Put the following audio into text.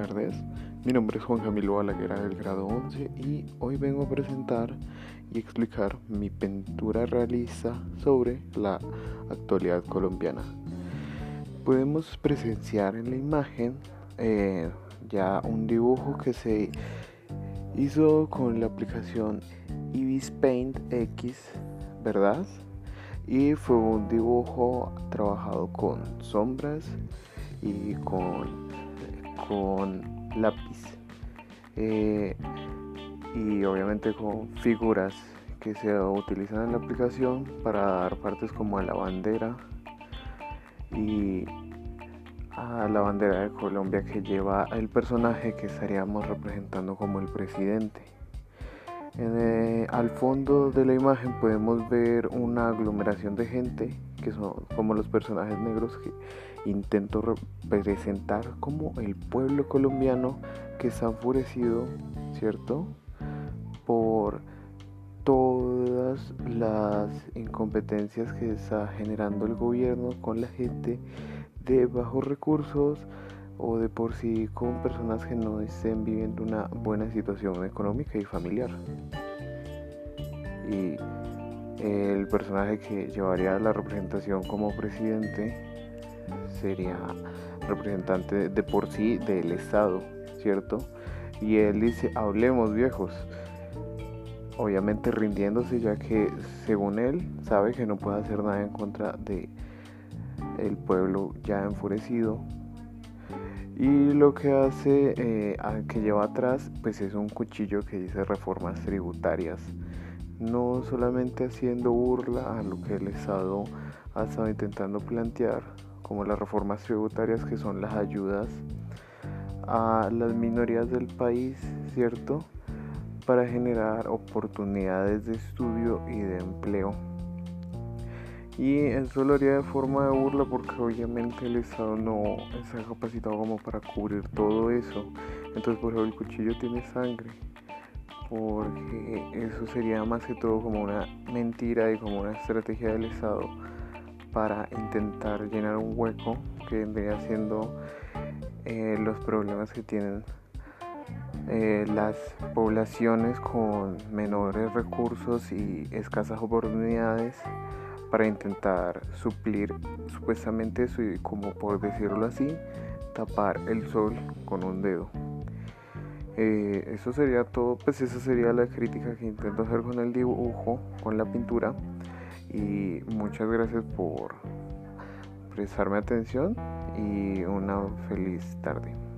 tardes. Mi nombre es Juan Camilo Balaguer del grado 11 y hoy vengo a presentar y explicar mi pintura realista sobre la actualidad colombiana. Podemos presenciar en la imagen eh, ya un dibujo que se hizo con la aplicación Ibis Paint X, ¿verdad? Y fue un dibujo trabajado con sombras y con con lápiz eh, y obviamente con figuras que se utilizan en la aplicación para dar partes como a la bandera y a la bandera de Colombia que lleva el personaje que estaríamos representando como el presidente. Eh, al fondo de la imagen podemos ver una aglomeración de gente que son como los personajes negros que intento representar como el pueblo colombiano que está enfurecido, ¿cierto? Por todas las incompetencias que está generando el gobierno con la gente de bajos recursos o de por sí con personas que no estén viviendo una buena situación económica y familiar. Y el personaje que llevaría la representación como presidente sería representante de por sí del Estado, ¿cierto? Y él dice, hablemos viejos, obviamente rindiéndose ya que según él sabe que no puede hacer nada en contra de el pueblo ya enfurecido y lo que hace eh, que lleva atrás pues es un cuchillo que dice reformas tributarias no solamente haciendo burla a lo que el Estado ha estado intentando plantear, como las reformas tributarias que son las ayudas a las minorías del país, ¿cierto? Para generar oportunidades de estudio y de empleo. Y eso lo haría de forma de burla porque obviamente el Estado no está capacitado como para cubrir todo eso. Entonces por ejemplo el cuchillo tiene sangre porque eso sería más que todo como una mentira y como una estrategia del Estado para intentar llenar un hueco que vendría siendo eh, los problemas que tienen eh, las poblaciones con menores recursos y escasas oportunidades para intentar suplir supuestamente eso y como por decirlo así tapar el sol con un dedo. Eh, eso sería todo, pues esa sería la crítica que intento hacer con el dibujo, con la pintura. Y muchas gracias por prestarme atención y una feliz tarde.